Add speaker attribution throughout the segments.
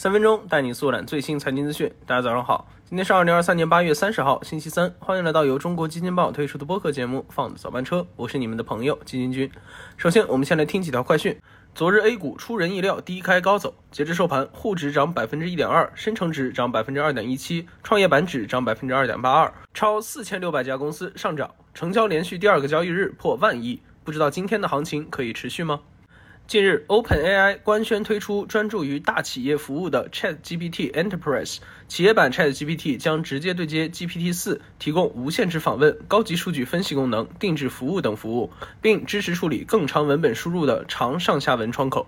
Speaker 1: 三分钟带你速览最新财经资讯。大家早上好，今天是二零二三年八月三十号，星期三。欢迎来到由中国基金报推出的播客节目《放早班车》，我是你们的朋友基金君。首先，我们先来听几条快讯。昨日 A 股出人意料低开高走，截至收盘，沪指涨百分之一点二，深成指涨百分之二点一七，创业板指涨百分之二点八二，超四千六百家公司上涨，成交连续第二个交易日破万亿。不知道今天的行情可以持续吗？近日，OpenAI 官宣推出专注于大企业服务的 ChatGPT Enterprise 企业版 ChatGPT，将直接对接 GPT-4，提供无限制访问、高级数据分析功能、定制服务等服务，并支持处理更长文本输入的长上下文窗口。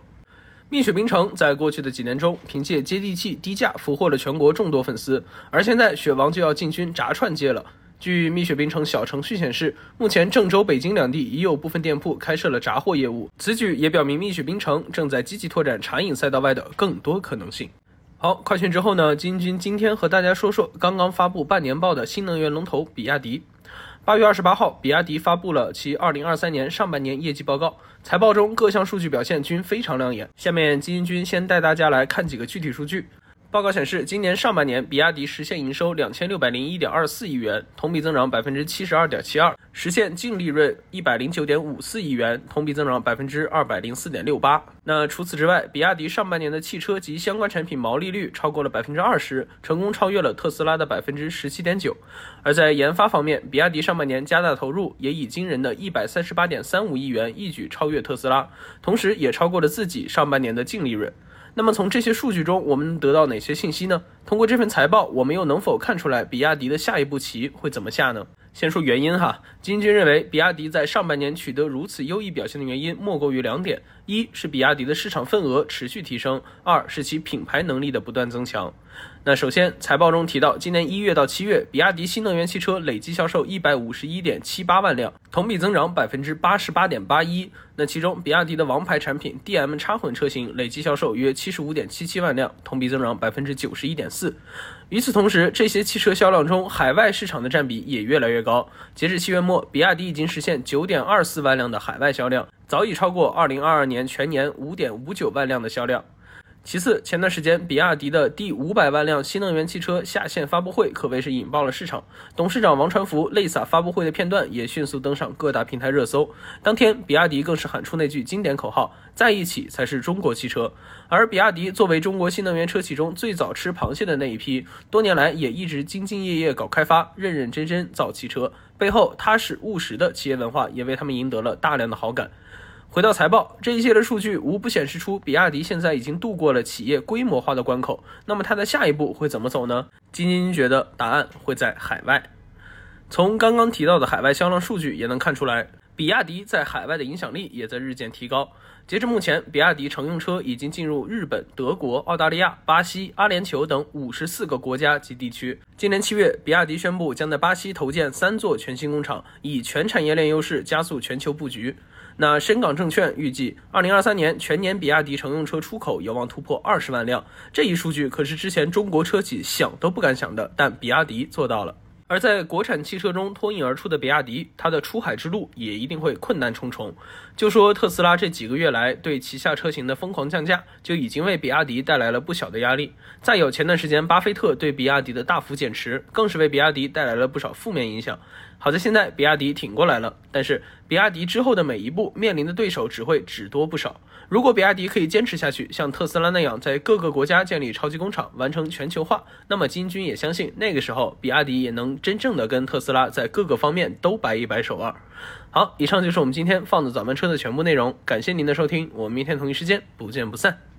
Speaker 1: 蜜雪冰城在过去的几年中，凭借接地气、低价俘获了全国众多粉丝，而现在雪王就要进军炸串街了。据蜜雪冰城小程序显示，目前郑州、北京两地已有部分店铺开设了杂货业务。此举也表明蜜雪冰城正在积极拓展茶饮赛道外的更多可能性。好，快讯之后呢？金军今天和大家说说刚刚发布半年报的新能源龙头比亚迪。八月二十八号，比亚迪发布了其二零二三年上半年业绩报告，财报中各项数据表现均非常亮眼。下面金军先带大家来看几个具体数据。报告显示，今年上半年，比亚迪实现营收两千六百零一点二四亿元，同比增长百分之七十二点七二，实现净利润一百零九点五四亿元，同比增长百分之二百零四点六八。那除此之外，比亚迪上半年的汽车及相关产品毛利率超过了百分之二十，成功超越了特斯拉的百分之十七点九。而在研发方面，比亚迪上半年加大投入，也以惊人的一百三十八点三五亿元一举超越特斯拉，同时也超过了自己上半年的净利润。那么从这些数据中，我们能得到哪些信息呢？通过这份财报，我们又能否看出来比亚迪的下一步棋会怎么下呢？先说原因哈，金军认为，比亚迪在上半年取得如此优异表现的原因，莫过于两点：一是比亚迪的市场份额持续提升；二是其品牌能力的不断增强。那首先，财报中提到，今年一月到七月，比亚迪新能源汽车累计销售一百五十一点七八万辆，同比增长百分之八十八点八一。那其中，比亚迪的王牌产品 DM 插混车型累计销售约七十五点七七万辆，同比增长百分之九十一点四。与此同时，这些汽车销量中，海外市场的占比也越来越高。截至七月末，比亚迪已经实现九点二四万辆的海外销量，早已超过二零二二年全年五点五九万辆的销量。其次，前段时间比亚迪的第五百万辆新能源汽车下线发布会可谓是引爆了市场。董事长王传福泪洒发布会的片段也迅速登上各大平台热搜。当天，比亚迪更是喊出那句经典口号：“在一起才是中国汽车。”而比亚迪作为中国新能源车企中最早吃螃蟹的那一批，多年来也一直兢兢业业搞开发，认认真真造汽车，背后踏实务实的企业文化也为他们赢得了大量的好感。回到财报，这一系列数据无不显示出比亚迪现在已经度过了企业规模化的关口。那么它的下一步会怎么走呢？金金觉得答案会在海外。从刚刚提到的海外销量数据也能看出来，比亚迪在海外的影响力也在日渐提高。截至目前，比亚迪乘用车已经进入日本、德国、澳大利亚、巴西、阿联酋等五十四个国家及地区。今年七月，比亚迪宣布将在巴西投建三座全新工厂，以全产业链优势加速全球布局。那深港证券预计，二零二三年全年比亚迪乘用车出口有望突破二十万辆，这一数据可是之前中国车企想都不敢想的，但比亚迪做到了。而在国产汽车中脱颖而出的比亚迪，它的出海之路也一定会困难重重。就说特斯拉这几个月来对旗下车型的疯狂降价，就已经为比亚迪带来了不小的压力。再有前段时间巴菲特对比亚迪的大幅减持，更是为比亚迪带来了不少负面影响。好在现在比亚迪挺过来了，但是比亚迪之后的每一步面临的对手只会只多不少。如果比亚迪可以坚持下去，像特斯拉那样在各个国家建立超级工厂，完成全球化，那么金军也相信那个时候比亚迪也能真正的跟特斯拉在各个方面都掰一掰手腕。好，以上就是我们今天放的早班车的全部内容，感谢您的收听，我们明天同一时间不见不散。